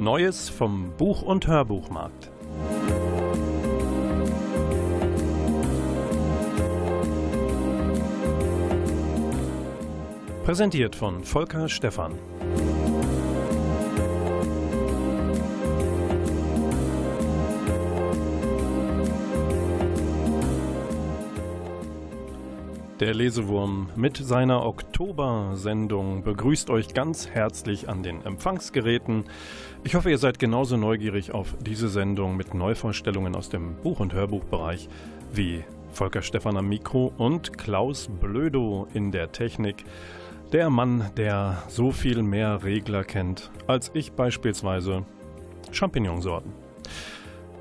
Neues vom Buch- und Hörbuchmarkt. Präsentiert von Volker Stephan. Der Lesewurm mit seiner Oktober-Sendung begrüßt euch ganz herzlich an den Empfangsgeräten. Ich hoffe, ihr seid genauso neugierig auf diese Sendung mit Neuvorstellungen aus dem Buch- und Hörbuchbereich wie Volker Stephan am Mikro und Klaus Blödo in der Technik. Der Mann, der so viel mehr Regler kennt als ich beispielsweise Champignonsorten.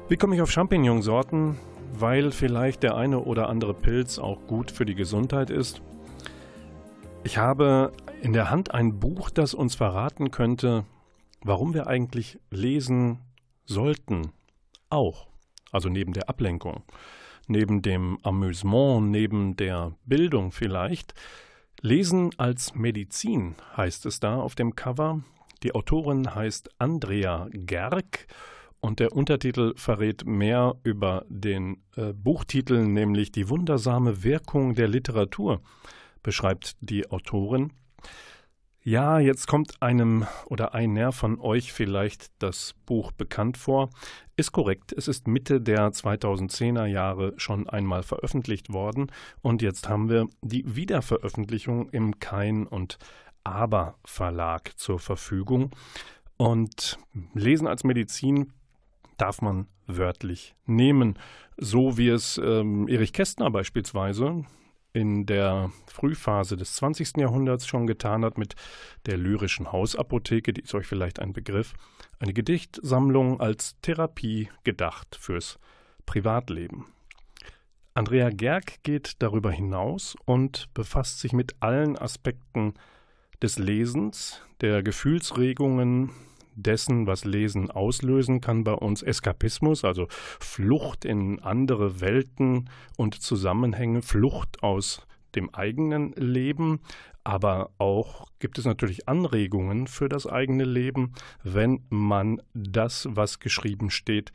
Wie komme ich auf Champignonsorten? weil vielleicht der eine oder andere Pilz auch gut für die Gesundheit ist. Ich habe in der Hand ein Buch, das uns verraten könnte, warum wir eigentlich lesen sollten. Auch. Also neben der Ablenkung, neben dem Amüsement, neben der Bildung vielleicht. Lesen als Medizin heißt es da auf dem Cover. Die Autorin heißt Andrea Gerg und der Untertitel verrät mehr über den äh, Buchtitel, nämlich Die wundersame Wirkung der Literatur, beschreibt die Autorin. Ja, jetzt kommt einem oder einer von euch vielleicht das Buch bekannt vor. Ist korrekt, es ist Mitte der 2010er Jahre schon einmal veröffentlicht worden und jetzt haben wir die Wiederveröffentlichung im Kein und Aber Verlag zur Verfügung. Und Lesen als Medizin darf man wörtlich nehmen, so wie es ähm, Erich Kästner beispielsweise in der Frühphase des 20. Jahrhunderts schon getan hat mit der lyrischen Hausapotheke, die ist euch vielleicht ein Begriff, eine Gedichtsammlung als Therapie gedacht fürs Privatleben. Andrea Gerg geht darüber hinaus und befasst sich mit allen Aspekten des Lesens, der Gefühlsregungen, dessen, was Lesen auslösen kann bei uns, Eskapismus, also Flucht in andere Welten und Zusammenhänge, Flucht aus dem eigenen Leben, aber auch gibt es natürlich Anregungen für das eigene Leben, wenn man das, was geschrieben steht,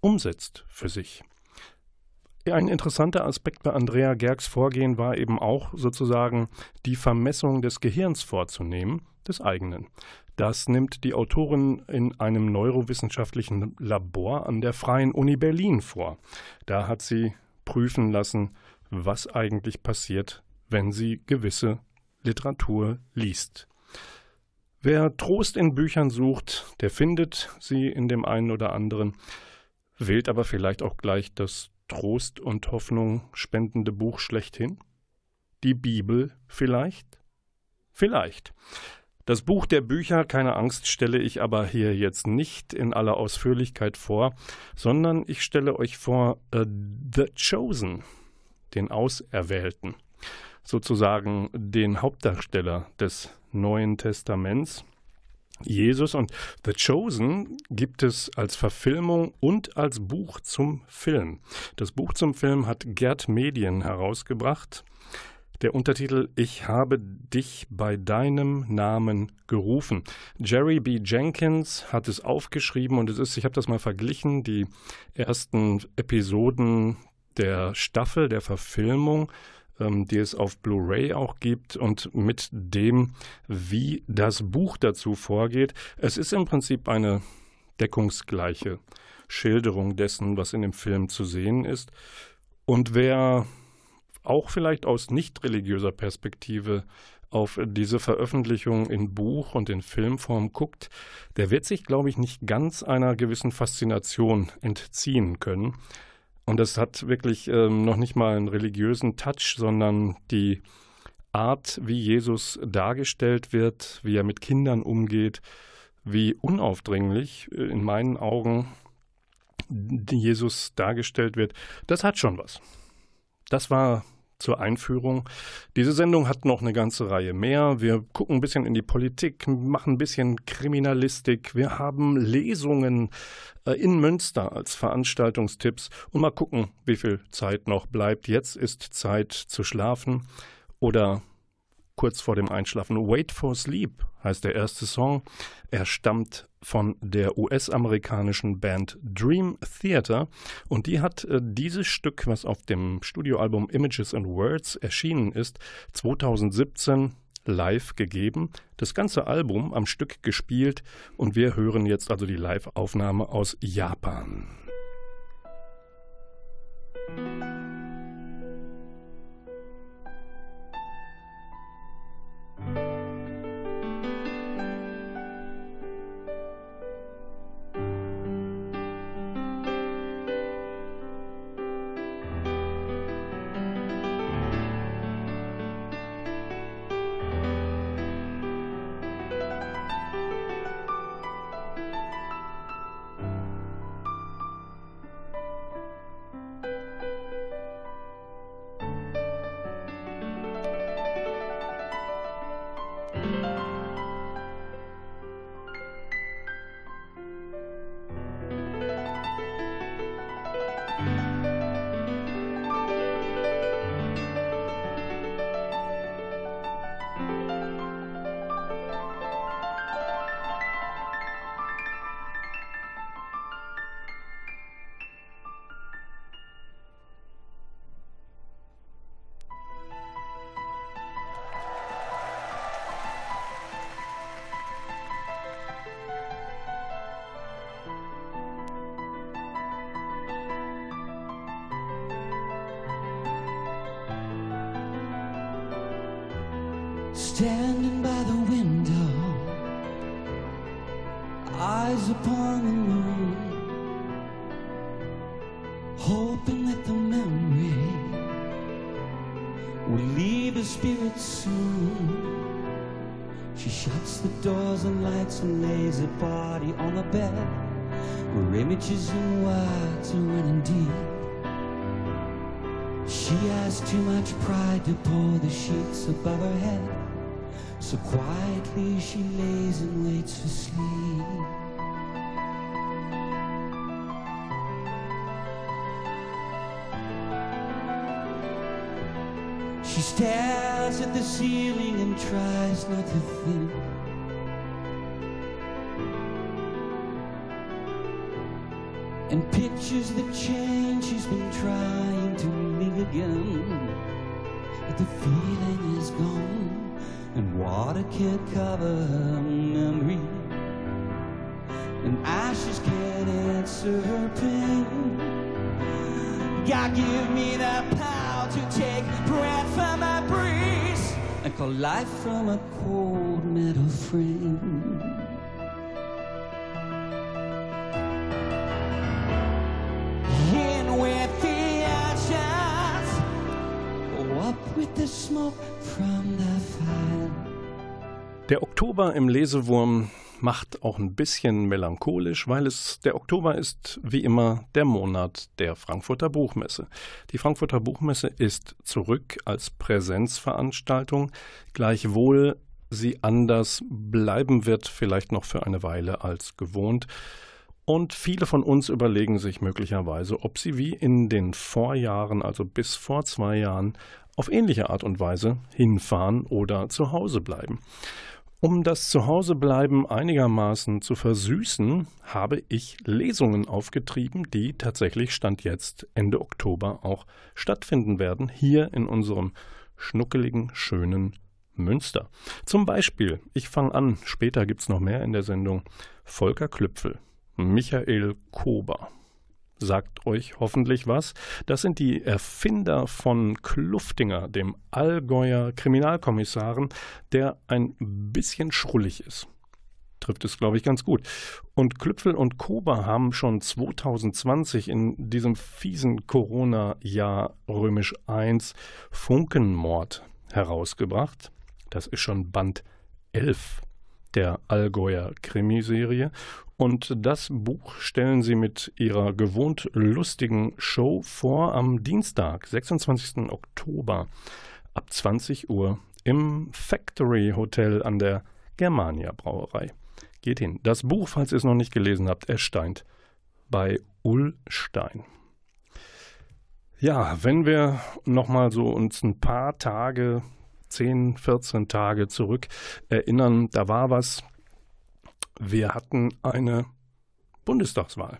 umsetzt für sich. Ein interessanter Aspekt bei Andrea Gergs Vorgehen war eben auch sozusagen die Vermessung des Gehirns vorzunehmen, des eigenen. Das nimmt die Autorin in einem neurowissenschaftlichen Labor an der Freien Uni Berlin vor. Da hat sie prüfen lassen, was eigentlich passiert, wenn sie gewisse Literatur liest. Wer Trost in Büchern sucht, der findet sie in dem einen oder anderen, wählt aber vielleicht auch gleich das Trost und Hoffnung spendende Buch schlechthin? Die Bibel vielleicht? Vielleicht. Das Buch der Bücher, keine Angst, stelle ich aber hier jetzt nicht in aller Ausführlichkeit vor, sondern ich stelle euch vor uh, The Chosen, den Auserwählten, sozusagen den Hauptdarsteller des Neuen Testaments. Jesus und The Chosen gibt es als Verfilmung und als Buch zum Film. Das Buch zum Film hat Gerd Medien herausgebracht. Der Untertitel Ich habe dich bei deinem Namen gerufen. Jerry B. Jenkins hat es aufgeschrieben und es ist, ich habe das mal verglichen, die ersten Episoden der Staffel, der Verfilmung, ähm, die es auf Blu-ray auch gibt und mit dem, wie das Buch dazu vorgeht. Es ist im Prinzip eine deckungsgleiche Schilderung dessen, was in dem Film zu sehen ist. Und wer auch vielleicht aus nicht religiöser Perspektive auf diese Veröffentlichung in Buch und in Filmform guckt, der wird sich, glaube ich, nicht ganz einer gewissen Faszination entziehen können. Und das hat wirklich ähm, noch nicht mal einen religiösen Touch, sondern die Art, wie Jesus dargestellt wird, wie er mit Kindern umgeht, wie unaufdringlich äh, in meinen Augen Jesus dargestellt wird, das hat schon was. Das war zur Einführung. Diese Sendung hat noch eine ganze Reihe mehr. Wir gucken ein bisschen in die Politik, machen ein bisschen Kriminalistik. Wir haben Lesungen äh, in Münster als Veranstaltungstipps und mal gucken, wie viel Zeit noch bleibt. Jetzt ist Zeit zu schlafen oder kurz vor dem Einschlafen. Wait for Sleep heißt der erste Song. Er stammt von der US-amerikanischen Band Dream Theater und die hat äh, dieses Stück, was auf dem Studioalbum Images and Words erschienen ist, 2017 live gegeben, das ganze Album am Stück gespielt und wir hören jetzt also die Live-Aufnahme aus Japan. Standing Der Oktober im Lesewurm macht auch ein bisschen melancholisch, weil es der Oktober ist wie immer der Monat der Frankfurter Buchmesse. Die Frankfurter Buchmesse ist zurück als Präsenzveranstaltung, gleichwohl sie anders bleiben wird, vielleicht noch für eine Weile als gewohnt. Und viele von uns überlegen sich möglicherweise, ob sie wie in den Vorjahren, also bis vor zwei Jahren, auf ähnliche Art und Weise hinfahren oder zu Hause bleiben. Um das Zuhausebleiben einigermaßen zu versüßen, habe ich Lesungen aufgetrieben, die tatsächlich Stand jetzt Ende Oktober auch stattfinden werden, hier in unserem schnuckeligen, schönen Münster. Zum Beispiel, ich fange an, später gibt es noch mehr in der Sendung, Volker Klüpfel, Michael Kober, sagt euch hoffentlich was. Das sind die Erfinder von Kluftinger, dem Allgäuer Kriminalkommissaren, der ein bisschen schrullig ist. Trifft es, glaube ich, ganz gut. Und Klüpfel und Kober haben schon 2020 in diesem fiesen Corona-Jahr römisch 1 Funkenmord herausgebracht. Das ist schon Band 11 der Allgäuer Krimiserie. Und das Buch stellen sie mit ihrer gewohnt lustigen Show vor am Dienstag, 26. Oktober ab 20 Uhr im Factory Hotel an der Germania Brauerei. Geht hin. Das Buch, falls ihr es noch nicht gelesen habt, erscheint bei Ullstein. Ja, wenn wir nochmal so uns ein paar Tage, 10, 14 Tage zurück erinnern, da war was. Wir hatten eine Bundestagswahl.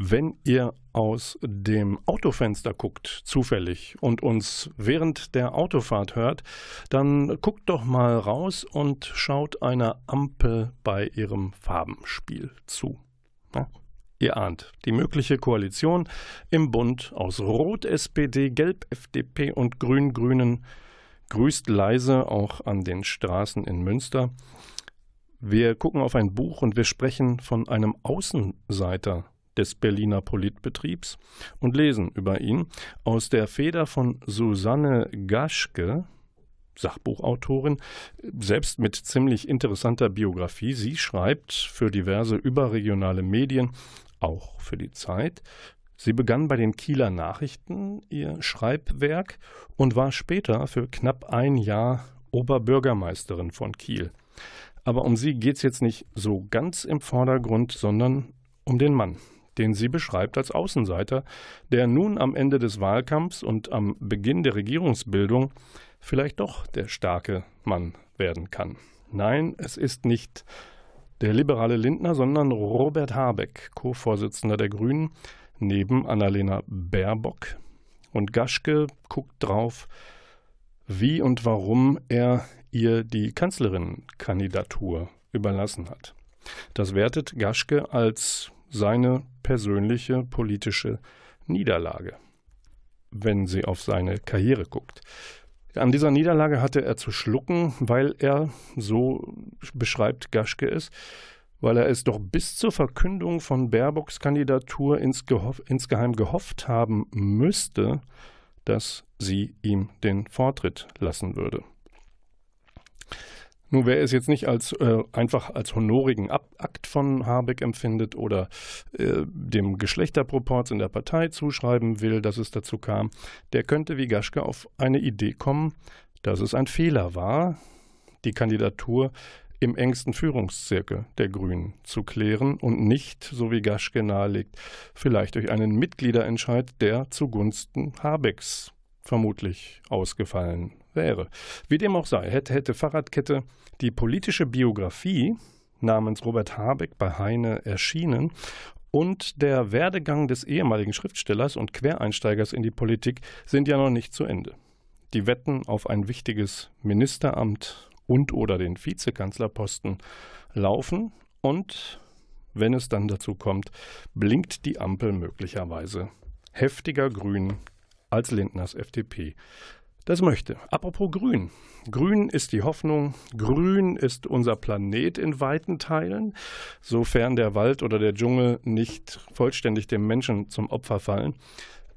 Wenn ihr aus dem Autofenster guckt, zufällig, und uns während der Autofahrt hört, dann guckt doch mal raus und schaut einer Ampel bei ihrem Farbenspiel zu. Ja, ihr ahnt, die mögliche Koalition im Bund aus Rot, SPD, Gelb, FDP und Grün-Grünen grüßt leise auch an den Straßen in Münster. Wir gucken auf ein Buch und wir sprechen von einem Außenseiter des Berliner Politbetriebs und lesen über ihn aus der Feder von Susanne Gaschke, Sachbuchautorin, selbst mit ziemlich interessanter Biografie. Sie schreibt für diverse überregionale Medien, auch für die Zeit. Sie begann bei den Kieler Nachrichten ihr Schreibwerk und war später für knapp ein Jahr Oberbürgermeisterin von Kiel. Aber um sie geht es jetzt nicht so ganz im Vordergrund, sondern um den Mann, den sie beschreibt als Außenseiter, der nun am Ende des Wahlkampfs und am Beginn der Regierungsbildung vielleicht doch der starke Mann werden kann. Nein, es ist nicht der liberale Lindner, sondern Robert Habeck, Co-Vorsitzender der Grünen, neben Annalena Baerbock. Und Gaschke guckt drauf, wie und warum er ihr die Kanzlerinnenkandidatur überlassen hat. Das wertet Gaschke als seine persönliche politische Niederlage, wenn sie auf seine Karriere guckt. An dieser Niederlage hatte er zu schlucken, weil er, so beschreibt Gaschke es, weil er es doch bis zur Verkündung von Baerbocks Kandidatur insgeheim gehofft haben müsste, dass sie ihm den Vortritt lassen würde. Nun, wer es jetzt nicht als äh, einfach als honorigen Akt von Habeck empfindet oder äh, dem Geschlechterproports in der Partei zuschreiben will, dass es dazu kam, der könnte wie Gaschke auf eine Idee kommen, dass es ein Fehler war, die Kandidatur im engsten Führungszirkel der Grünen zu klären und nicht, so wie Gaschke nahelegt, vielleicht durch einen Mitgliederentscheid, der zugunsten Habecks vermutlich ausgefallen wäre. Wie dem auch sei, hätte, hätte Fahrradkette die politische Biografie namens Robert Habeck bei Heine erschienen und der Werdegang des ehemaligen Schriftstellers und Quereinsteigers in die Politik sind ja noch nicht zu Ende. Die Wetten auf ein wichtiges Ministeramt und oder den Vizekanzlerposten laufen und wenn es dann dazu kommt, blinkt die Ampel möglicherweise heftiger grün als Lindners FDP das möchte. Apropos Grün. Grün ist die Hoffnung, grün ist unser Planet in weiten Teilen, sofern der Wald oder der Dschungel nicht vollständig dem Menschen zum Opfer fallen.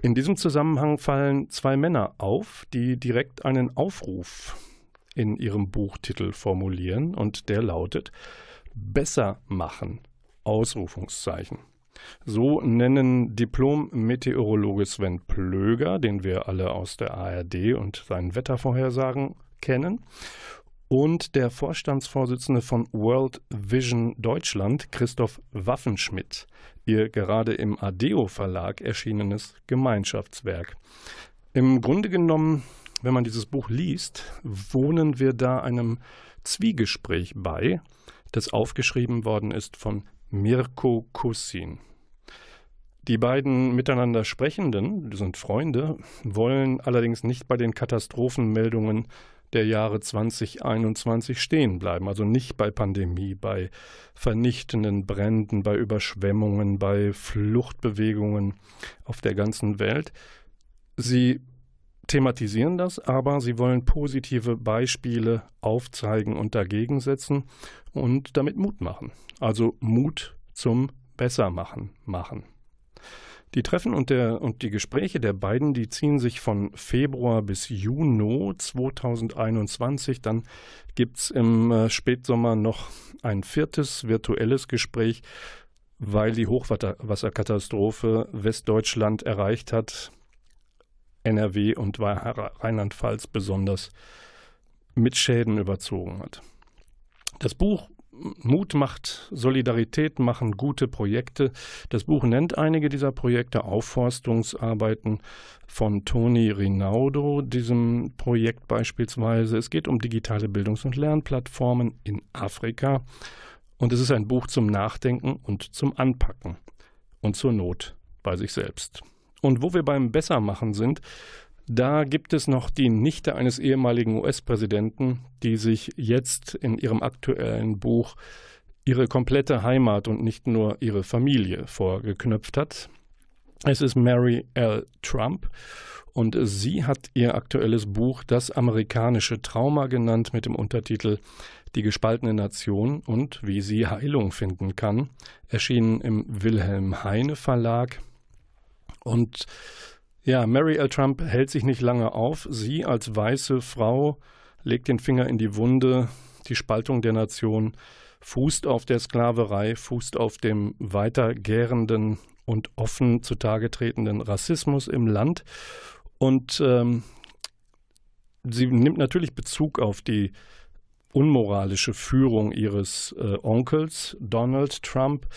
In diesem Zusammenhang fallen zwei Männer auf, die direkt einen Aufruf in ihrem Buchtitel formulieren und der lautet Besser machen. Ausrufungszeichen. So nennen Diplom-Meteorologe Sven Plöger, den wir alle aus der ARD und seinen Wettervorhersagen kennen, und der Vorstandsvorsitzende von World Vision Deutschland, Christoph Waffenschmidt, ihr gerade im Adeo Verlag erschienenes Gemeinschaftswerk. Im Grunde genommen, wenn man dieses Buch liest, wohnen wir da einem Zwiegespräch bei, das aufgeschrieben worden ist von Mirko Kussin. Die beiden miteinander Sprechenden, sind Freunde, wollen allerdings nicht bei den Katastrophenmeldungen der Jahre 2021 stehen bleiben. Also nicht bei Pandemie, bei vernichtenden Bränden, bei Überschwemmungen, bei Fluchtbewegungen auf der ganzen Welt. Sie thematisieren das, aber sie wollen positive Beispiele aufzeigen und dagegen setzen und damit Mut machen. Also Mut zum Bessermachen machen. Die Treffen und, der, und die Gespräche der beiden, die ziehen sich von Februar bis Juni 2021. Dann gibt es im äh, Spätsommer noch ein viertes virtuelles Gespräch, weil die Hochwasserkatastrophe Westdeutschland erreicht hat, NRW und Rheinland-Pfalz besonders mit Schäden überzogen hat. Das Buch Mut macht Solidarität machen gute Projekte. Das Buch nennt einige dieser Projekte Aufforstungsarbeiten von Toni Rinaudo, diesem Projekt beispielsweise. Es geht um digitale Bildungs- und Lernplattformen in Afrika. Und es ist ein Buch zum Nachdenken und zum Anpacken und zur Not bei sich selbst. Und wo wir beim Bessermachen sind, da gibt es noch die Nichte eines ehemaligen US-Präsidenten, die sich jetzt in ihrem aktuellen Buch ihre komplette Heimat und nicht nur ihre Familie vorgeknöpft hat. Es ist Mary L. Trump und sie hat ihr aktuelles Buch Das amerikanische Trauma genannt mit dem Untertitel Die gespaltene Nation und wie sie Heilung finden kann, erschienen im Wilhelm Heine Verlag. Und ja, Mary L. Trump hält sich nicht lange auf. Sie als weiße Frau legt den Finger in die Wunde. Die Spaltung der Nation fußt auf der Sklaverei, fußt auf dem weitergärenden und offen zutage tretenden Rassismus im Land. Und ähm, sie nimmt natürlich Bezug auf die unmoralische Führung ihres äh, Onkels Donald Trump,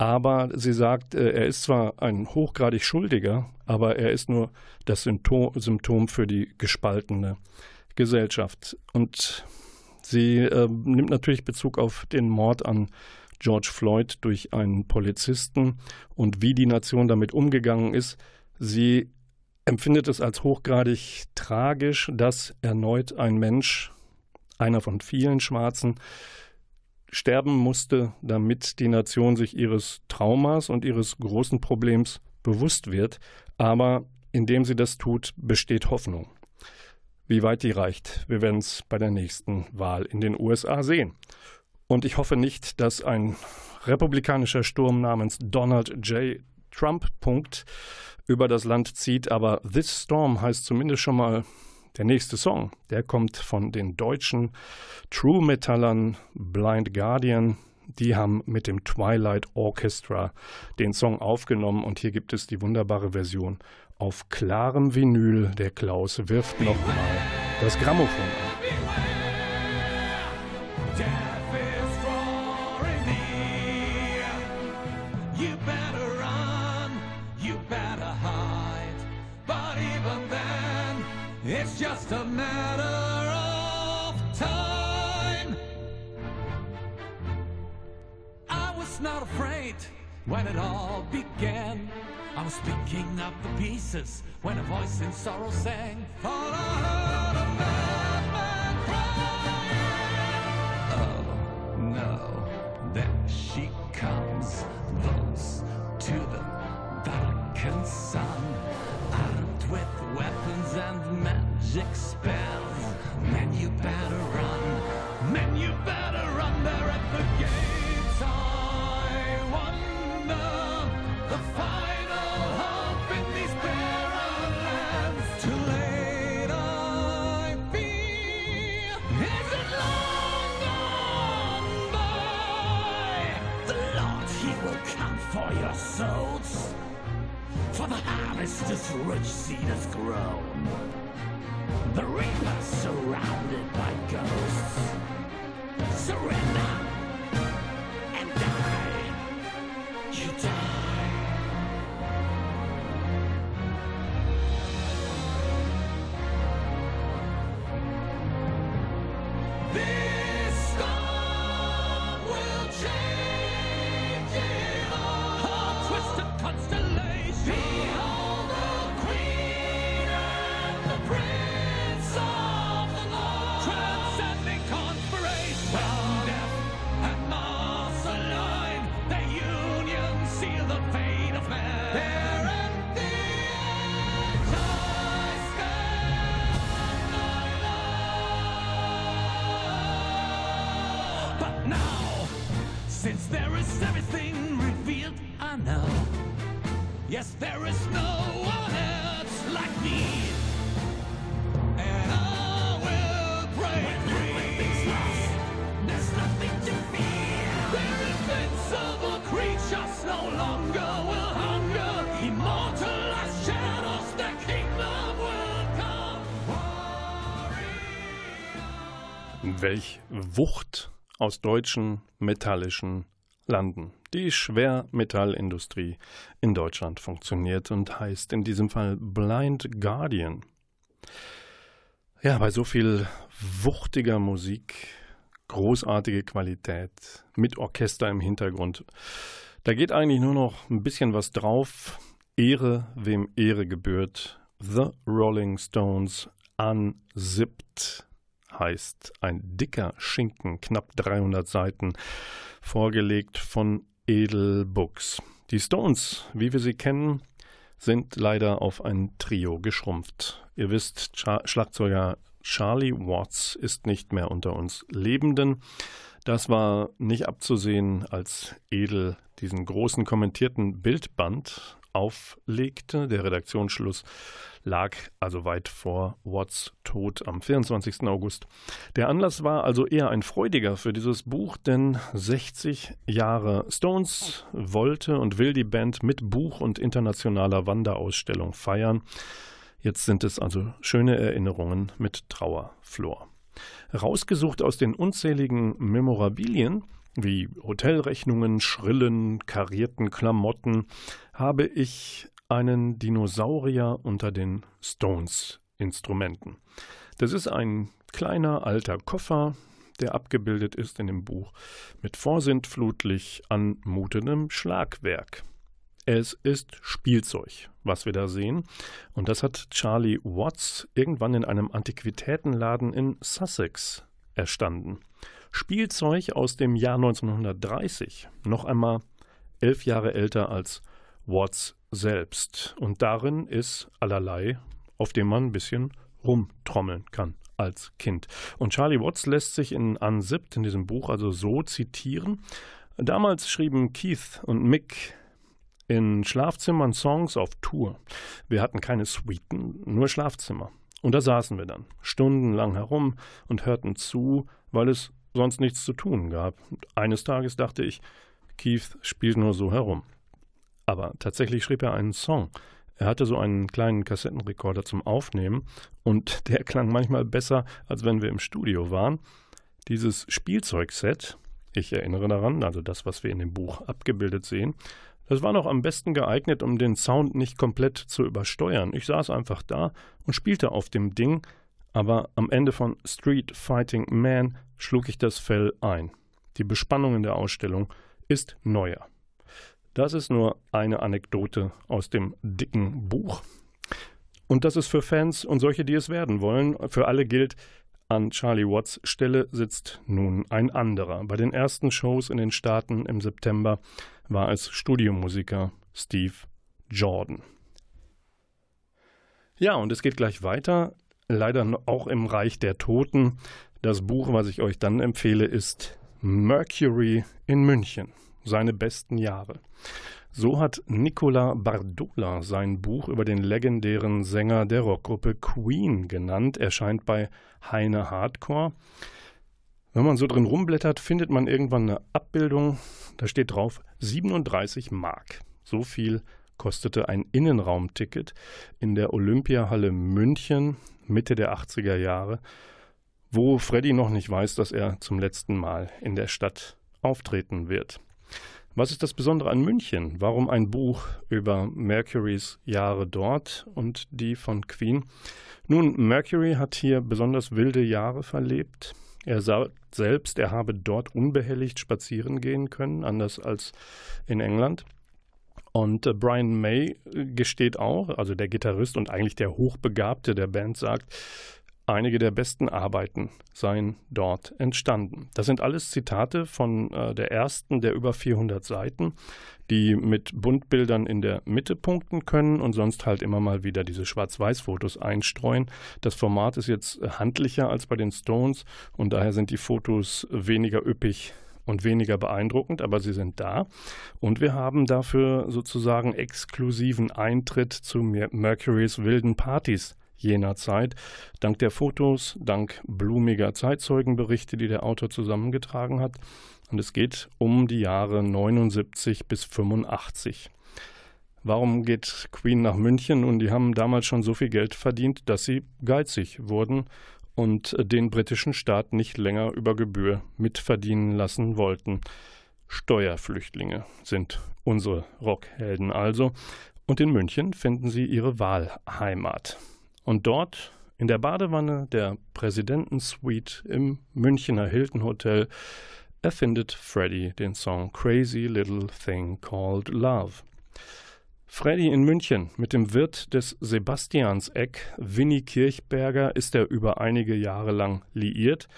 aber sie sagt, äh, er ist zwar ein hochgradig Schuldiger, aber er ist nur das Symptom, für die gespaltene Gesellschaft. Und sie äh, nimmt natürlich Bezug auf den Mord an George Floyd durch einen Polizisten und wie die Nation damit umgegangen ist. Sie empfindet es als hochgradig tragisch, dass erneut ein Mensch, einer von vielen Schwarzen, sterben musste, damit die Nation sich ihres Traumas und ihres großen Problems bewusst wird. Aber indem sie das tut, besteht Hoffnung. Wie weit die reicht, wir werden es bei der nächsten Wahl in den USA sehen. Und ich hoffe nicht, dass ein republikanischer Sturm namens Donald J. Trump Punkt über das Land zieht, aber This Storm heißt zumindest schon mal der nächste Song, der kommt von den deutschen True Metallern Blind Guardian. Die haben mit dem Twilight Orchestra den Song aufgenommen und hier gibt es die wunderbare Version auf klarem Vinyl. Der Klaus wirft nochmal das Grammophon an. Just a matter of time. I was not afraid when it all began. I was picking up the pieces when a voice in sorrow sang. All I heard a madman crying. Oh no, there she comes, magic spells. Man, you better run. Man, you better run. There at the gates. I wonder the final hope in these barren lands. Too late, I fear. Is it long gone by? The Lord, He will come for your souls. For the harvest is rich, seed has grown. The reaper surrounded by ghosts. Surrender Welch Wucht aus deutschen metallischen Landen. Die Schwermetallindustrie in Deutschland funktioniert und heißt in diesem Fall Blind Guardian. Ja, bei so viel wuchtiger Musik, großartige Qualität, mit Orchester im Hintergrund, da geht eigentlich nur noch ein bisschen was drauf. Ehre, wem Ehre gebührt. The Rolling Stones Unzipped heißt ein dicker Schinken, knapp 300 Seiten, vorgelegt von Edel Books. Die Stones, wie wir sie kennen, sind leider auf ein Trio geschrumpft. Ihr wisst, Char Schlagzeuger Charlie Watts ist nicht mehr unter uns Lebenden. Das war nicht abzusehen, als Edel diesen großen kommentierten Bildband auflegte. Der Redaktionsschluss lag also weit vor Watts Tod am 24. August. Der Anlass war also eher ein freudiger für dieses Buch, denn 60 Jahre Stones wollte und will die Band mit Buch und internationaler Wanderausstellung feiern. Jetzt sind es also schöne Erinnerungen mit Trauerflor. Rausgesucht aus den unzähligen Memorabilien wie Hotelrechnungen, schrillen, karierten Klamotten, habe ich einen Dinosaurier unter den Stones-Instrumenten. Das ist ein kleiner alter Koffer, der abgebildet ist in dem Buch mit vorsintflutlich anmutendem Schlagwerk. Es ist Spielzeug, was wir da sehen. Und das hat Charlie Watts irgendwann in einem Antiquitätenladen in Sussex erstanden. Spielzeug aus dem Jahr 1930, noch einmal elf Jahre älter als Watts selbst. Und darin ist allerlei, auf dem man ein bisschen rumtrommeln kann als Kind. Und Charlie Watts lässt sich in Unzipped, in diesem Buch, also so zitieren. Damals schrieben Keith und Mick in Schlafzimmern Songs auf Tour. Wir hatten keine Suiten, nur Schlafzimmer. Und da saßen wir dann stundenlang herum und hörten zu, weil es sonst nichts zu tun gab. Und eines Tages dachte ich, Keith spielt nur so herum. Aber tatsächlich schrieb er einen Song. Er hatte so einen kleinen Kassettenrekorder zum Aufnehmen und der klang manchmal besser, als wenn wir im Studio waren. Dieses Spielzeugset, ich erinnere daran, also das, was wir in dem Buch abgebildet sehen, das war noch am besten geeignet, um den Sound nicht komplett zu übersteuern. Ich saß einfach da und spielte auf dem Ding, aber am Ende von Street Fighting Man schlug ich das Fell ein. Die Bespannung in der Ausstellung ist neuer. Das ist nur eine Anekdote aus dem dicken Buch. Und das ist für Fans und solche, die es werden wollen. Für alle gilt, an Charlie Watts Stelle sitzt nun ein anderer. Bei den ersten Shows in den Staaten im September war es Studiomusiker Steve Jordan. Ja, und es geht gleich weiter. Leider auch im Reich der Toten. Das Buch, was ich euch dann empfehle, ist Mercury in München seine besten Jahre. So hat Nicola Bardola sein Buch über den legendären Sänger der Rockgruppe Queen genannt, erscheint bei Heine Hardcore. Wenn man so drin rumblättert, findet man irgendwann eine Abbildung, da steht drauf 37 Mark. So viel kostete ein Innenraumticket in der Olympiahalle München Mitte der 80er Jahre, wo Freddy noch nicht weiß, dass er zum letzten Mal in der Stadt auftreten wird. Was ist das Besondere an München? Warum ein Buch über Mercurys Jahre dort und die von Queen? Nun, Mercury hat hier besonders wilde Jahre verlebt. Er sagt selbst, er habe dort unbehelligt spazieren gehen können, anders als in England. Und äh, Brian May gesteht auch, also der Gitarrist und eigentlich der Hochbegabte der Band sagt, Einige der besten Arbeiten seien dort entstanden. Das sind alles Zitate von äh, der ersten der über 400 Seiten, die mit Buntbildern in der Mitte punkten können und sonst halt immer mal wieder diese Schwarz-Weiß-Fotos einstreuen. Das Format ist jetzt handlicher als bei den Stones und daher sind die Fotos weniger üppig und weniger beeindruckend, aber sie sind da. Und wir haben dafür sozusagen exklusiven Eintritt zu Mercurys wilden Partys jener Zeit, dank der Fotos, dank blumiger Zeitzeugenberichte, die der Autor zusammengetragen hat. Und es geht um die Jahre 79 bis 85. Warum geht Queen nach München? Und die haben damals schon so viel Geld verdient, dass sie geizig wurden und den britischen Staat nicht länger über Gebühr mitverdienen lassen wollten. Steuerflüchtlinge sind unsere Rockhelden also. Und in München finden sie ihre Wahlheimat. Und dort in der Badewanne der Präsidentensuite im Münchner Hilton Hotel erfindet Freddie den Song Crazy Little Thing Called Love. Freddy in München mit dem Wirt des Sebastianseck, Winnie Kirchberger, ist er über einige Jahre lang liiert,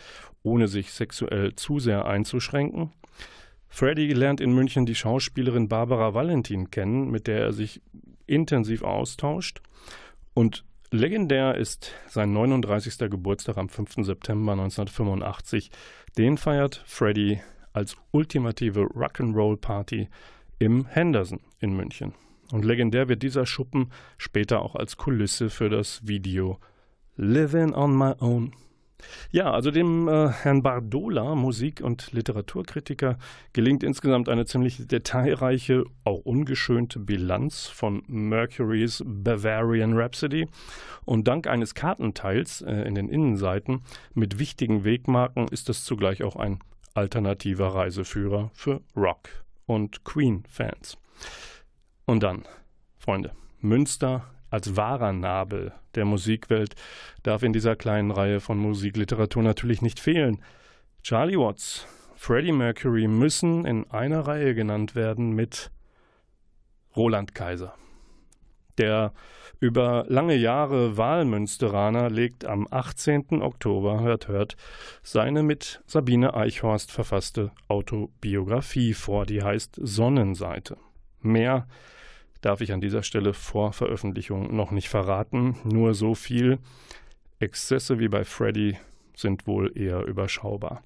ohne sich sexuell zu sehr einzuschränken. Freddy lernt in München die Schauspielerin Barbara Valentin kennen, mit der er sich intensiv austauscht. Und legendär ist sein 39. Geburtstag am 5. September 1985. Den feiert Freddy als ultimative Rock'n'Roll Party im Henderson in München. Und legendär wird dieser Schuppen später auch als Kulisse für das Video Living on My Own. Ja, also dem äh, Herrn Bardola, Musik- und Literaturkritiker, gelingt insgesamt eine ziemlich detailreiche, auch ungeschönte Bilanz von Mercurys Bavarian Rhapsody. Und dank eines Kartenteils äh, in den Innenseiten mit wichtigen Wegmarken ist es zugleich auch ein alternativer Reiseführer für Rock- und Queen-Fans. Und dann, Freunde, Münster als wahrer Nabel der Musikwelt darf in dieser kleinen Reihe von Musikliteratur natürlich nicht fehlen. Charlie Watts, Freddie Mercury müssen in einer Reihe genannt werden mit Roland Kaiser. Der über lange Jahre Wahlmünsteraner legt am 18. Oktober, hört, hört, seine mit Sabine Eichhorst verfasste Autobiografie vor, die heißt Sonnenseite. Mehr darf ich an dieser Stelle vor Veröffentlichung noch nicht verraten. Nur so viel. Exzesse wie bei Freddy sind wohl eher überschaubar.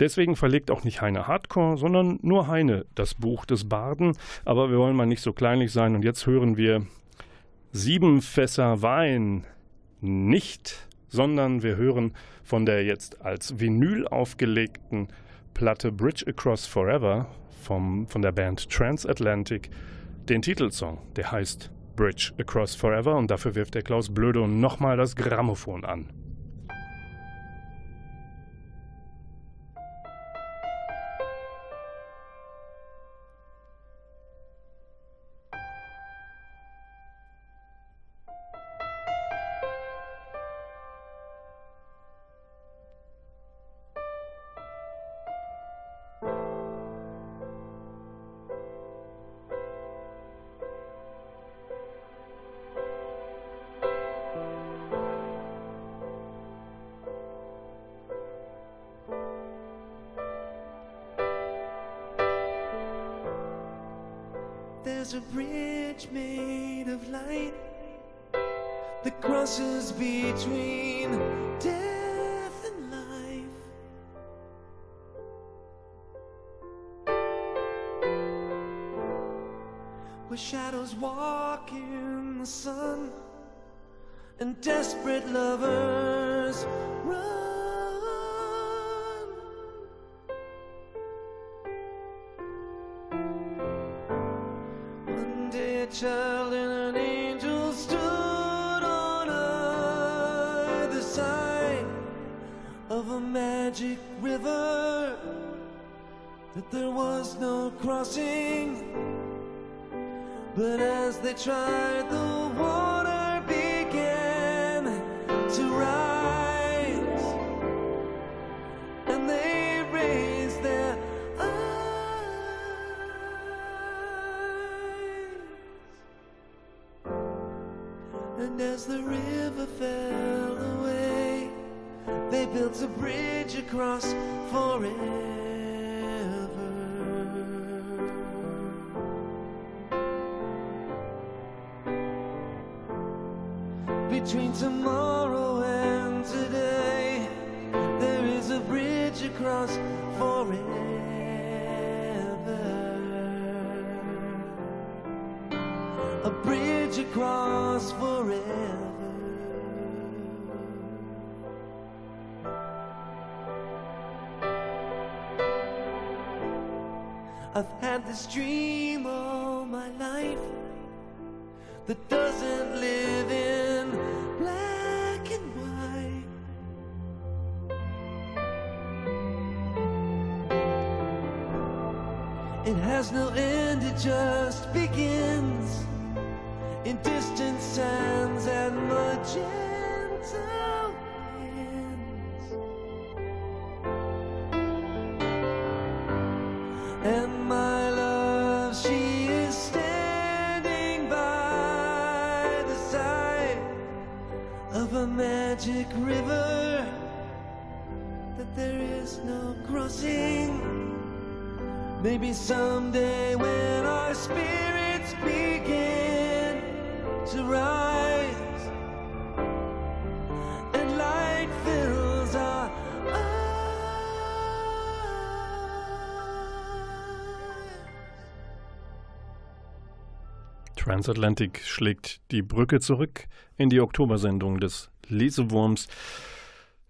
Deswegen verlegt auch nicht Heine Hardcore, sondern nur Heine das Buch des Barden. Aber wir wollen mal nicht so kleinlich sein. Und jetzt hören wir sieben Fässer Wein nicht, sondern wir hören von der jetzt als Vinyl aufgelegten Platte Bridge Across Forever vom, von der Band Transatlantic den Titelsong, der heißt Bridge Across Forever und dafür wirft der Klaus Blödo nochmal das Grammophon an. There's a bridge made of light that crosses between death and life. Where shadows walk in the sun and desperate lovers run. As the river fell away, they built a bridge across forever. Between tomorrow and today, there is a bridge across bridge across forever. I've had this dream all my life that doesn't live in black and white. It has no end, it just begins in distant sands and magenta winds. And my love, she is standing by the side of a magic river that there is no crossing. Maybe someday when our spirits to rise. Transatlantic schlägt die Brücke zurück in die Oktobersendung des Lesewurms.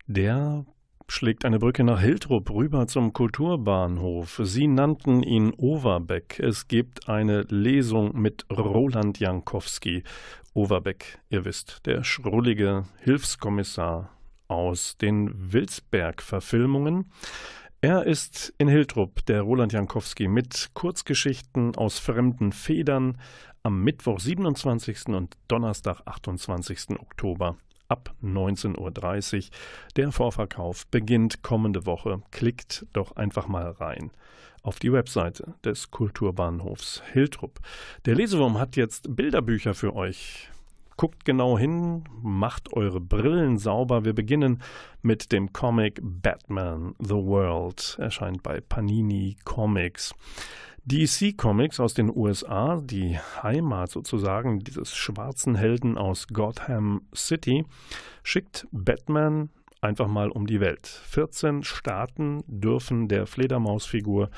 Der schlägt eine Brücke nach Hiltrup rüber zum Kulturbahnhof. Sie nannten ihn Overbeck. Es gibt eine Lesung mit Roland Jankowski. Overbeck, ihr wisst, der schrullige Hilfskommissar aus den Wilsberg-Verfilmungen. Er ist in Hiltrup, der Roland Jankowski, mit Kurzgeschichten aus fremden Federn am Mittwoch, 27. und Donnerstag, 28. Oktober ab 19.30 Uhr. Der Vorverkauf beginnt kommende Woche. Klickt doch einfach mal rein auf die Webseite des Kulturbahnhofs Hiltrup. Der Lesewurm hat jetzt Bilderbücher für euch. Guckt genau hin, macht eure Brillen sauber. Wir beginnen mit dem Comic Batman The World. Erscheint bei Panini Comics. DC Comics aus den USA, die Heimat sozusagen dieses schwarzen Helden aus Gotham City, schickt Batman einfach mal um die Welt. 14 Staaten dürfen der Fledermausfigur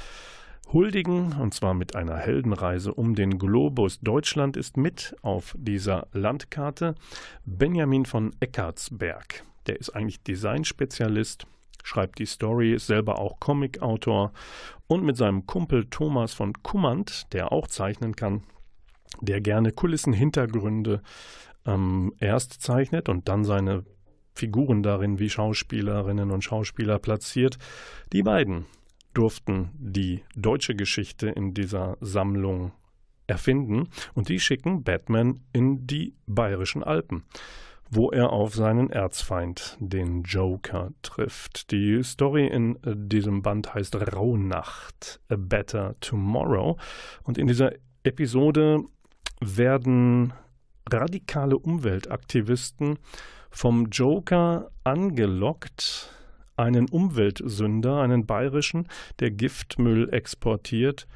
huldigen, und zwar mit einer Heldenreise um den Globus. Deutschland ist mit auf dieser Landkarte. Benjamin von Eckartsberg, der ist eigentlich Designspezialist schreibt die Story, ist selber auch Comicautor und mit seinem Kumpel Thomas von Kummand, der auch zeichnen kann, der gerne Kulissenhintergründe ähm, erst zeichnet und dann seine Figuren darin wie Schauspielerinnen und Schauspieler platziert. Die beiden durften die deutsche Geschichte in dieser Sammlung erfinden und die schicken Batman in die bayerischen Alpen wo er auf seinen Erzfeind, den Joker, trifft. Die Story in äh, diesem Band heißt Rauhnacht, A Better Tomorrow. Und in dieser Episode werden radikale Umweltaktivisten vom Joker angelockt, einen Umweltsünder, einen bayerischen, der Giftmüll exportiert.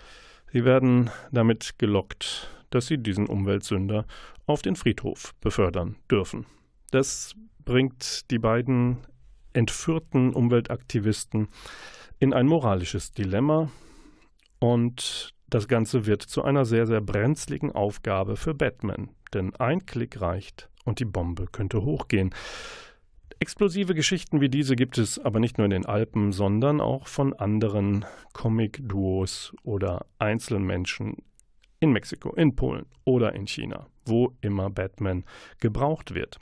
Sie werden damit gelockt, dass sie diesen Umweltsünder auf den Friedhof befördern dürfen. Das bringt die beiden entführten Umweltaktivisten in ein moralisches Dilemma und das Ganze wird zu einer sehr, sehr brenzligen Aufgabe für Batman, denn ein Klick reicht und die Bombe könnte hochgehen. Explosive Geschichten wie diese gibt es aber nicht nur in den Alpen, sondern auch von anderen Comic-Duos oder Einzelmenschen in Mexiko, in Polen oder in China, wo immer Batman gebraucht wird.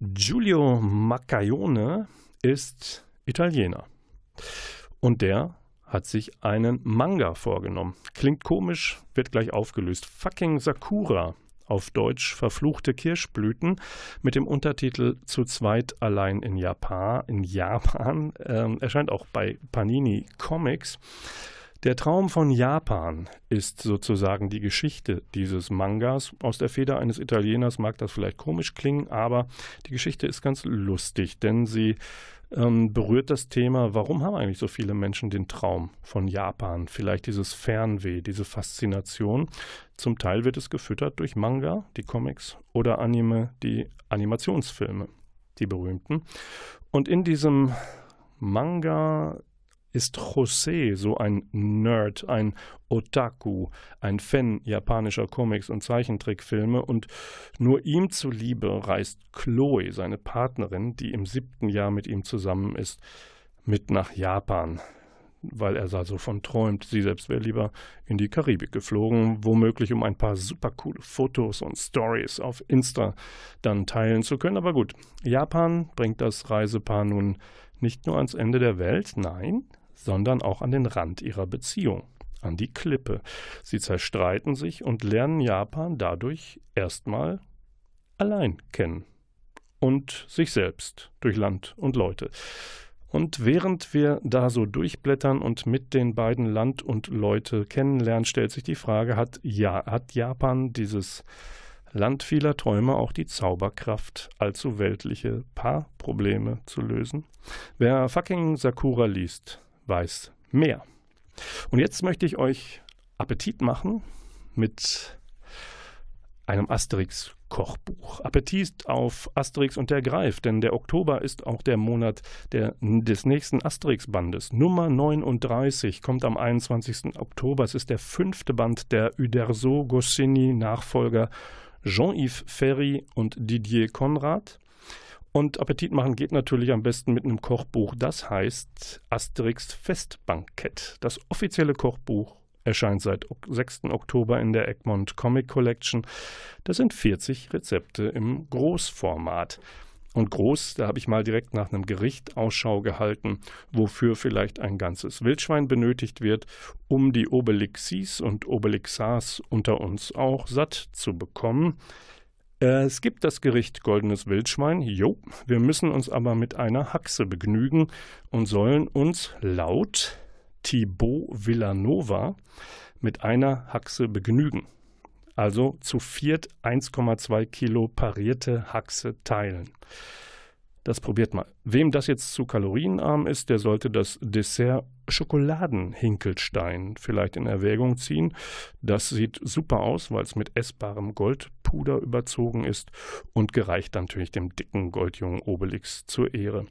Giulio Maccaione ist Italiener. Und der hat sich einen Manga vorgenommen. Klingt komisch, wird gleich aufgelöst. Fucking Sakura, auf Deutsch verfluchte Kirschblüten, mit dem Untertitel Zu zweit allein in Japan. In Japan äh, erscheint auch bei Panini Comics. Der Traum von Japan ist sozusagen die Geschichte dieses Mangas. Aus der Feder eines Italieners mag das vielleicht komisch klingen, aber die Geschichte ist ganz lustig, denn sie ähm, berührt das Thema, warum haben eigentlich so viele Menschen den Traum von Japan? Vielleicht dieses Fernweh, diese Faszination. Zum Teil wird es gefüttert durch Manga, die Comics, oder Anime, die Animationsfilme, die berühmten. Und in diesem Manga ist José so ein Nerd, ein Otaku, ein Fan japanischer Comics und Zeichentrickfilme und nur ihm zuliebe reist Chloe, seine Partnerin, die im siebten Jahr mit ihm zusammen ist, mit nach Japan weil er da so von träumt. Sie selbst wäre lieber in die Karibik geflogen, womöglich um ein paar super coole Fotos und Stories auf Insta dann teilen zu können. Aber gut, Japan bringt das Reisepaar nun nicht nur ans Ende der Welt, nein, sondern auch an den Rand ihrer Beziehung, an die Klippe. Sie zerstreiten sich und lernen Japan dadurch erstmal allein kennen und sich selbst durch Land und Leute. Und während wir da so durchblättern und mit den beiden Land und Leute kennenlernen, stellt sich die Frage, hat, ja, hat Japan dieses Land vieler Träume auch die Zauberkraft, allzu weltliche Paarprobleme zu lösen? Wer fucking Sakura liest, weiß mehr. Und jetzt möchte ich euch Appetit machen mit einem Asterix Kochbuch. Appetit auf Asterix und der Greif, denn der Oktober ist auch der Monat der, des nächsten Asterix-Bandes. Nummer 39 kommt am 21. Oktober. Es ist der fünfte Band der Uderzo-Goscinny-Nachfolger Jean-Yves Ferry und Didier Konrad. Und Appetit machen geht natürlich am besten mit einem Kochbuch. Das heißt Asterix Festbankett. Das offizielle Kochbuch erscheint seit 6. Oktober in der Egmont Comic Collection. Das sind 40 Rezepte im Großformat. Und groß, da habe ich mal direkt nach einem Gericht Ausschau gehalten, wofür vielleicht ein ganzes Wildschwein benötigt wird, um die Obelixis und Obelixas unter uns auch satt zu bekommen. Äh, es gibt das Gericht Goldenes Wildschwein, jo, wir müssen uns aber mit einer Haxe begnügen und sollen uns laut Thibaut Villanova mit einer Haxe begnügen. Also zu viert 1,2 Kilo parierte Haxe teilen. Das probiert mal. Wem das jetzt zu kalorienarm ist, der sollte das Dessert Schokoladenhinkelstein vielleicht in Erwägung ziehen. Das sieht super aus, weil es mit essbarem Goldpuder überzogen ist und gereicht natürlich dem dicken Goldjungen Obelix zur Ehre.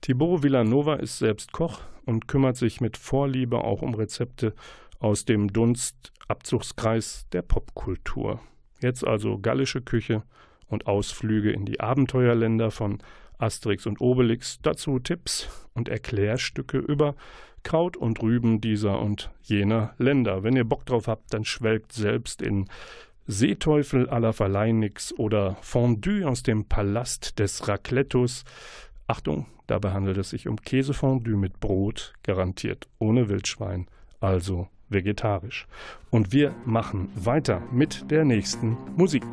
Thibaut Villanova ist selbst Koch und kümmert sich mit Vorliebe auch um Rezepte aus dem Dunstabzugskreis der Popkultur. Jetzt also gallische Küche und Ausflüge in die Abenteuerländer von Asterix und Obelix, dazu Tipps und Erklärstücke über Kraut und Rüben dieser und jener Länder. Wenn ihr Bock drauf habt, dann schwelgt selbst in Seeteufel à la Verleinix oder Fondue aus dem Palast des Raclettos. Achtung, Dabei handelt es sich um Käsefondue mit Brot, garantiert ohne Wildschwein, also vegetarisch. Und wir machen weiter mit der nächsten Musik.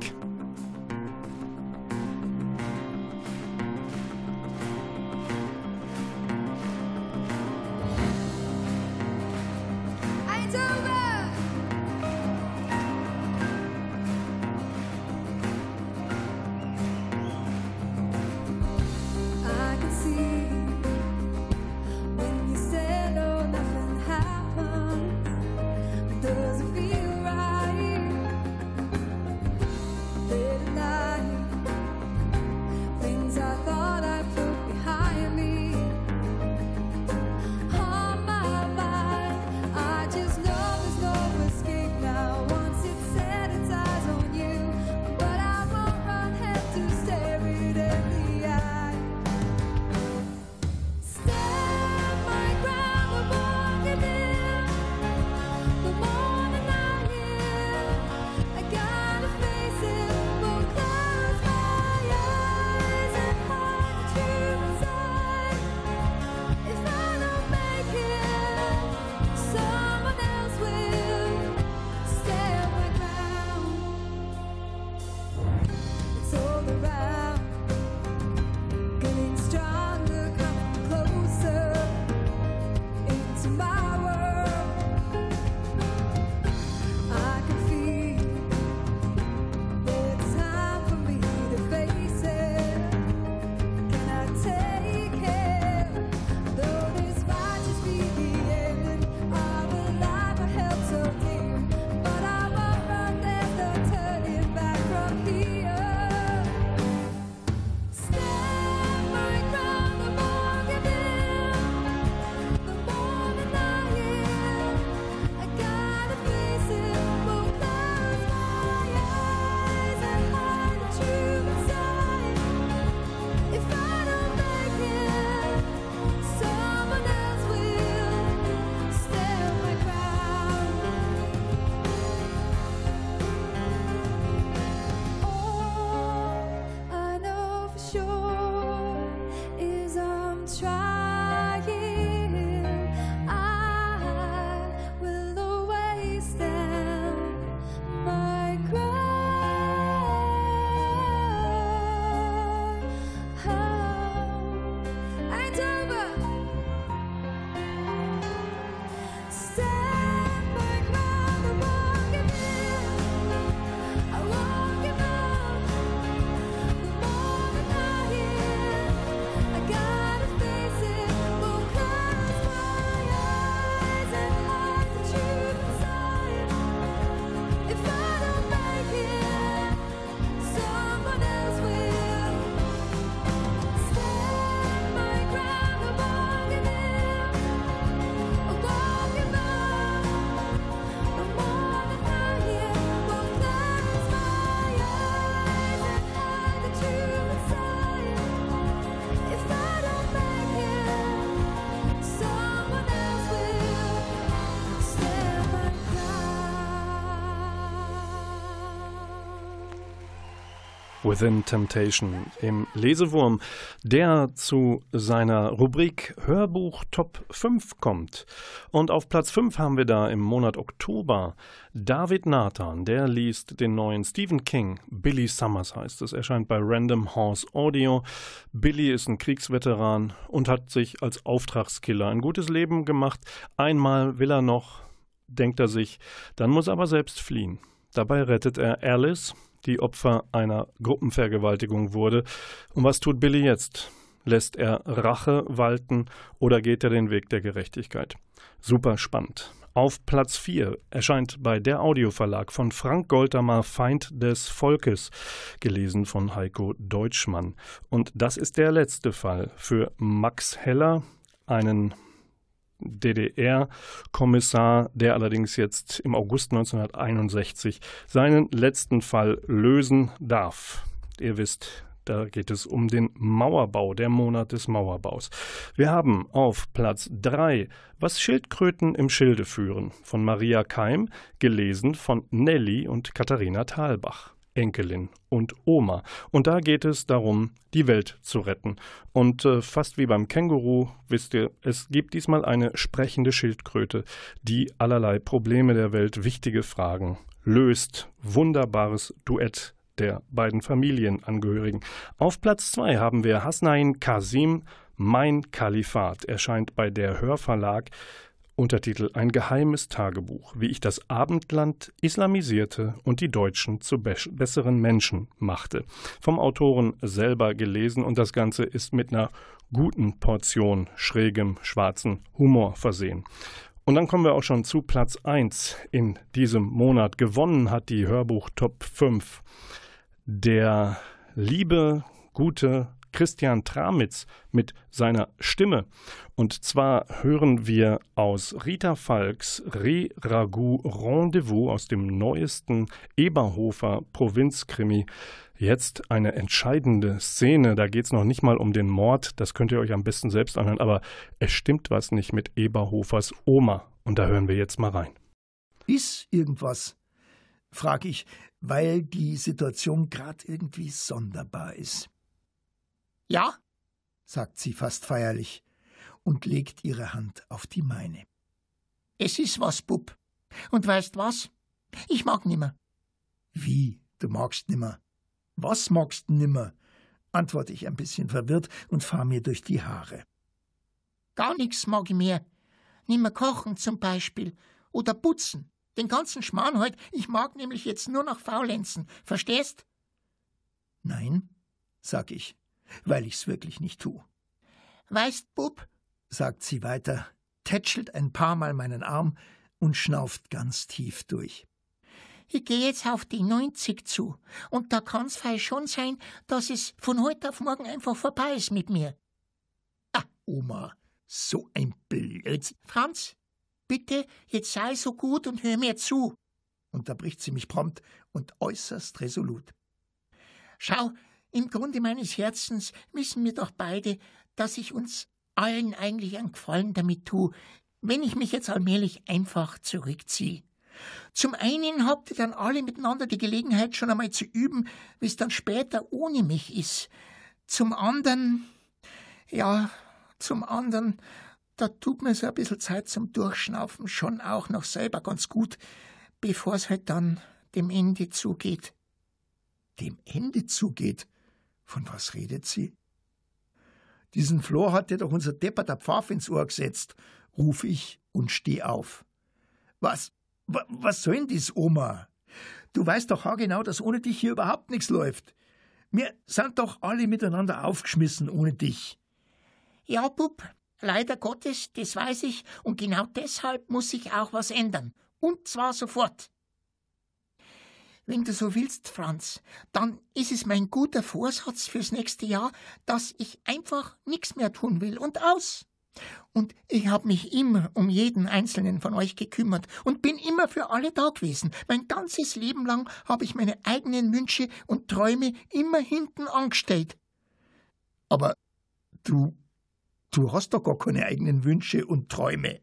Within Temptation im Lesewurm, der zu seiner Rubrik Hörbuch Top 5 kommt. Und auf Platz 5 haben wir da im Monat Oktober David Nathan, der liest den neuen Stephen King, Billy Summers heißt es, erscheint bei Random Horse Audio. Billy ist ein Kriegsveteran und hat sich als Auftragskiller ein gutes Leben gemacht. Einmal will er noch, denkt er sich, dann muss er aber selbst fliehen. Dabei rettet er Alice, die Opfer einer Gruppenvergewaltigung wurde. Und was tut Billy jetzt? Lässt er Rache walten oder geht er den Weg der Gerechtigkeit? Super spannend. Auf Platz 4 erscheint bei der Audioverlag von Frank Goldamer Feind des Volkes, gelesen von Heiko Deutschmann. Und das ist der letzte Fall für Max Heller, einen DDR-Kommissar, der allerdings jetzt im August 1961 seinen letzten Fall lösen darf. Ihr wisst, da geht es um den Mauerbau, der Monat des Mauerbaus. Wir haben auf Platz 3 Was Schildkröten im Schilde führen von Maria Keim, gelesen von Nelly und Katharina Thalbach. Enkelin und Oma. Und da geht es darum, die Welt zu retten. Und äh, fast wie beim Känguru, wisst ihr, es gibt diesmal eine sprechende Schildkröte, die allerlei Probleme der Welt, wichtige Fragen löst. Wunderbares Duett der beiden Familienangehörigen. Auf Platz 2 haben wir Hasnain Kasim, Mein Kalifat, erscheint bei der Hörverlag Untertitel Ein geheimes Tagebuch, wie ich das Abendland islamisierte und die Deutschen zu be besseren Menschen machte. Vom Autoren selber gelesen und das Ganze ist mit einer guten Portion schrägem schwarzen Humor versehen. Und dann kommen wir auch schon zu Platz 1 in diesem Monat. Gewonnen hat die Hörbuch Top 5 der liebe, gute Christian Tramitz mit seiner Stimme. Und zwar hören wir aus Rita Falks Re Ragout Rendezvous aus dem neuesten Eberhofer Provinzkrimi. Jetzt eine entscheidende Szene. Da geht es noch nicht mal um den Mord. Das könnt ihr euch am besten selbst anhören. Aber es stimmt was nicht mit Eberhofers Oma. Und da hören wir jetzt mal rein. Ist irgendwas? frage ich, weil die Situation gerade irgendwie sonderbar ist. Ja, sagt sie fast feierlich und legt ihre Hand auf die meine. Es ist was, Bub. Und weißt was? Ich mag nimmer. Wie, du magst nimmer? Was magst nimmer? antworte ich ein bisschen verwirrt und fahr mir durch die Haare. Gar nichts mag ich mehr. Nimmer kochen zum Beispiel oder putzen. Den ganzen Schmarrn heut, ich mag nämlich jetzt nur noch faulenzen. Verstehst? Nein, sag ich weil ich's wirklich nicht tu. Weißt, Bub, sagt sie weiter, tätschelt ein paar Mal meinen Arm und schnauft ganz tief durch. Ich gehe jetzt auf die 90 zu, und da kann's vielleicht schon sein, dass es von heute auf morgen einfach vorbei ist mit mir. Ah, Oma, so ein Blödsinn. Franz, bitte, jetzt sei so gut und hör mir zu, unterbricht sie mich prompt und äußerst resolut. Schau, im Grunde meines Herzens wissen wir doch beide, dass ich uns allen eigentlich einen Gefallen damit tue, wenn ich mich jetzt allmählich einfach zurückziehe. Zum einen habt ihr dann alle miteinander die Gelegenheit, schon einmal zu üben, wie es dann später ohne mich ist. Zum anderen, ja, zum anderen, da tut mir so ein bisschen Zeit zum Durchschnaufen schon auch noch selber ganz gut, bevor es halt dann dem Ende zugeht. Dem Ende zugeht? Von was redet sie? Diesen Flor hat dir doch unser depperter Pfaff ins Ohr gesetzt, ruf ich und steh auf. Was, was soll denn dies, Oma? Du weißt doch haargenau, dass ohne dich hier überhaupt nichts läuft. Wir sind doch alle miteinander aufgeschmissen ohne dich. Ja, Bub, leider Gottes, das weiß ich, und genau deshalb muss sich auch was ändern. Und zwar sofort. Wenn du so willst, Franz, dann ist es mein guter Vorsatz fürs nächste Jahr, dass ich einfach nichts mehr tun will und aus. Und ich habe mich immer um jeden einzelnen von euch gekümmert und bin immer für alle da gewesen. Mein ganzes Leben lang habe ich meine eigenen Wünsche und Träume immer hinten angestellt. Aber du, du hast doch gar keine eigenen Wünsche und Träume.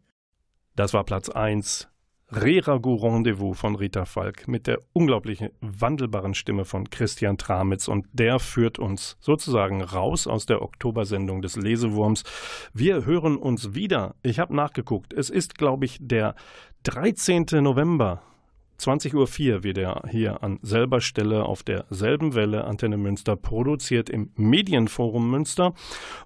Das war Platz 1 Reragu Rendezvous von Rita Falk mit der unglaublichen wandelbaren Stimme von Christian Tramitz und der führt uns sozusagen raus aus der Oktobersendung des Lesewurms. Wir hören uns wieder. Ich habe nachgeguckt. Es ist, glaube ich, der 13. November 20.04 Uhr wird er hier an selber Stelle auf derselben Welle Antenne Münster produziert im Medienforum Münster.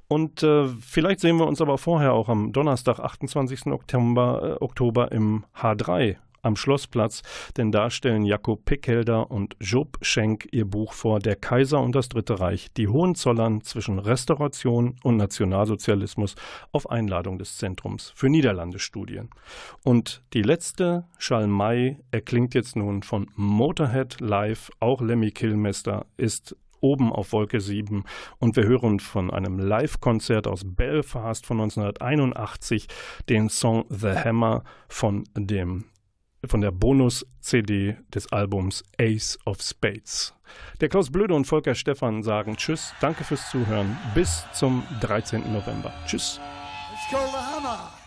Und äh, vielleicht sehen wir uns aber vorher auch am Donnerstag, 28. Oktober, äh, Oktober im H3 am Schlossplatz, denn da stellen Jakob Pickhelder und Job Schenk ihr Buch vor Der Kaiser und das Dritte Reich, die Hohenzollern zwischen Restauration und Nationalsozialismus auf Einladung des Zentrums für Niederlandestudien. Und die letzte Schalmei erklingt jetzt nun von Motorhead Live, auch Lemmy Kilmester ist oben auf Wolke 7 und wir hören von einem Live-Konzert aus Belfast von 1981 den Song The Hammer von dem von der Bonus-CD des Albums Ace of Spades. Der Klaus Blöde und Volker Stephan sagen Tschüss, danke fürs Zuhören, bis zum 13. November. Tschüss. Let's go hammer.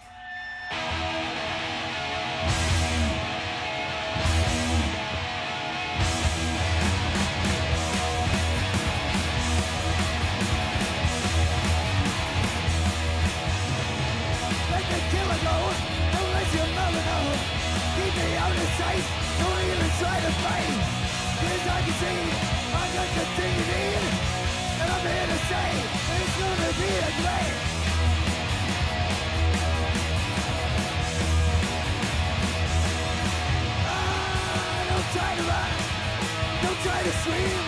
See I got the thing you need And I'm here to say It's gonna be a great ah, Don't try to run. Don't try to scream.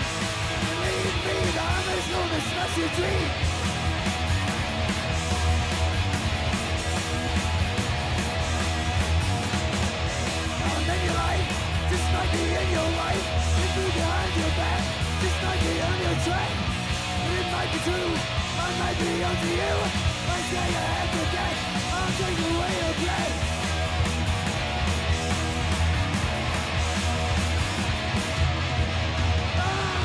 Believe me, the hammer's gonna smash your dream might be in your life, be behind your back, this might be on your track. But it might be true, I might be onto you. I say I have to death, I'll take away your breath. Ah,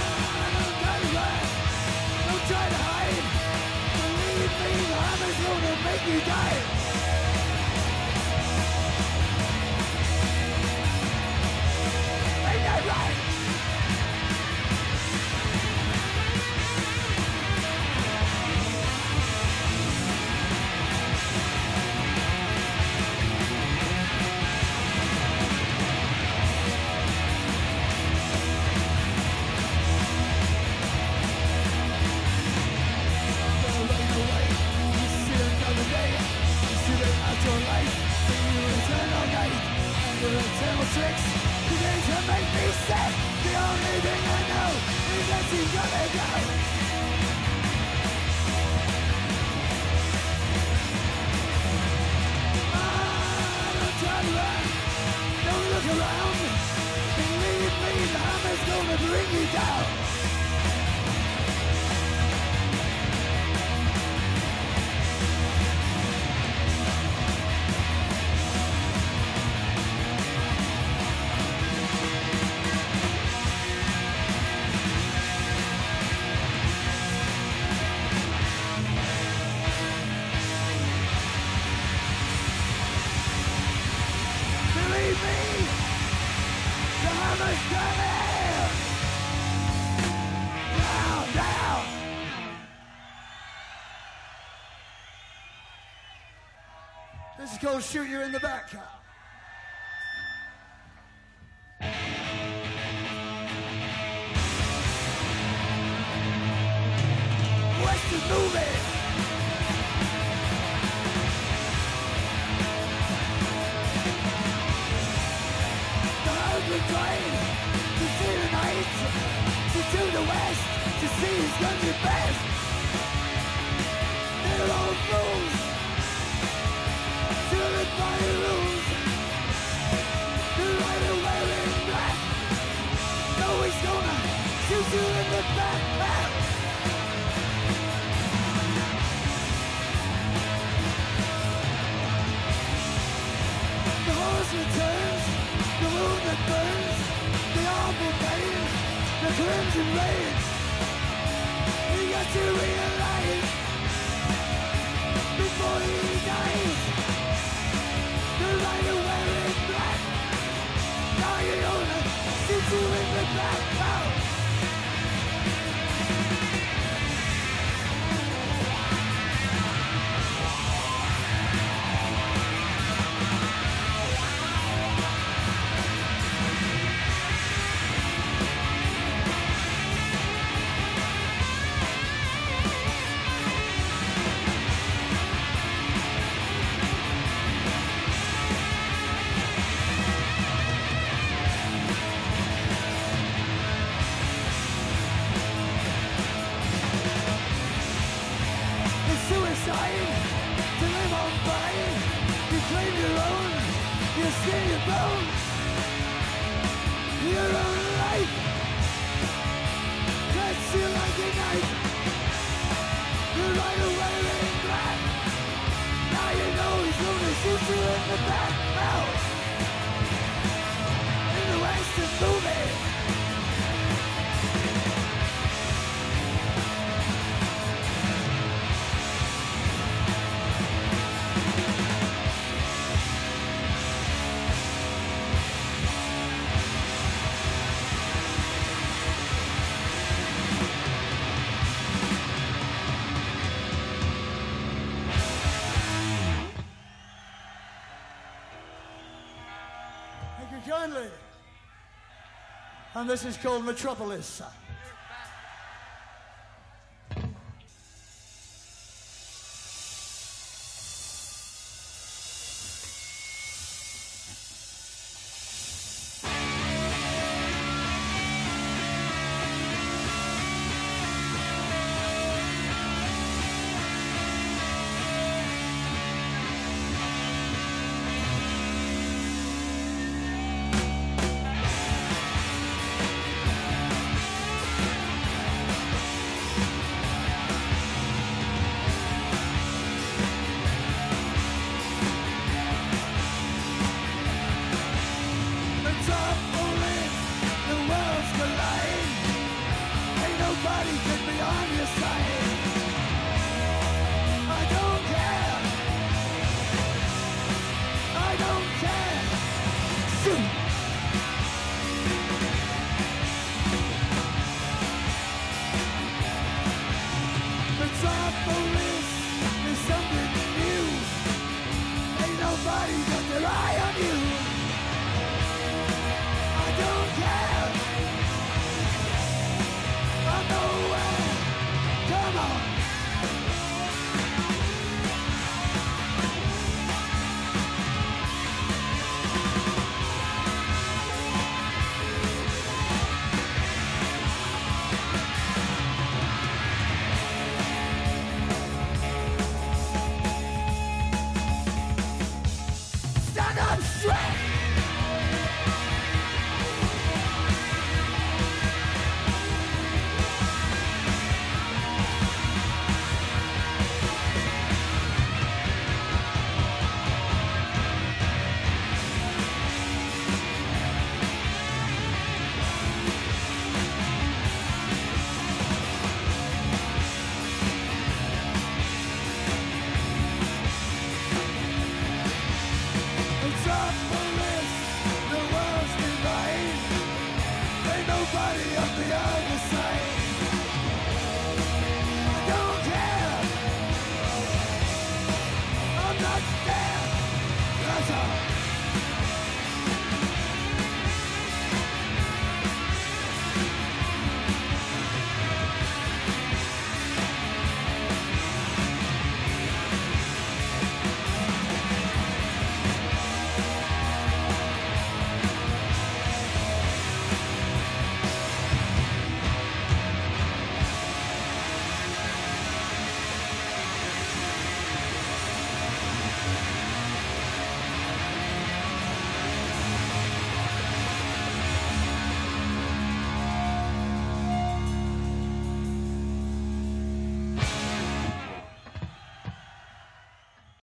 try to hide. Believe me, the hammer's gonna make you die. life. Go shoot you in the back. And this is called Metropolis.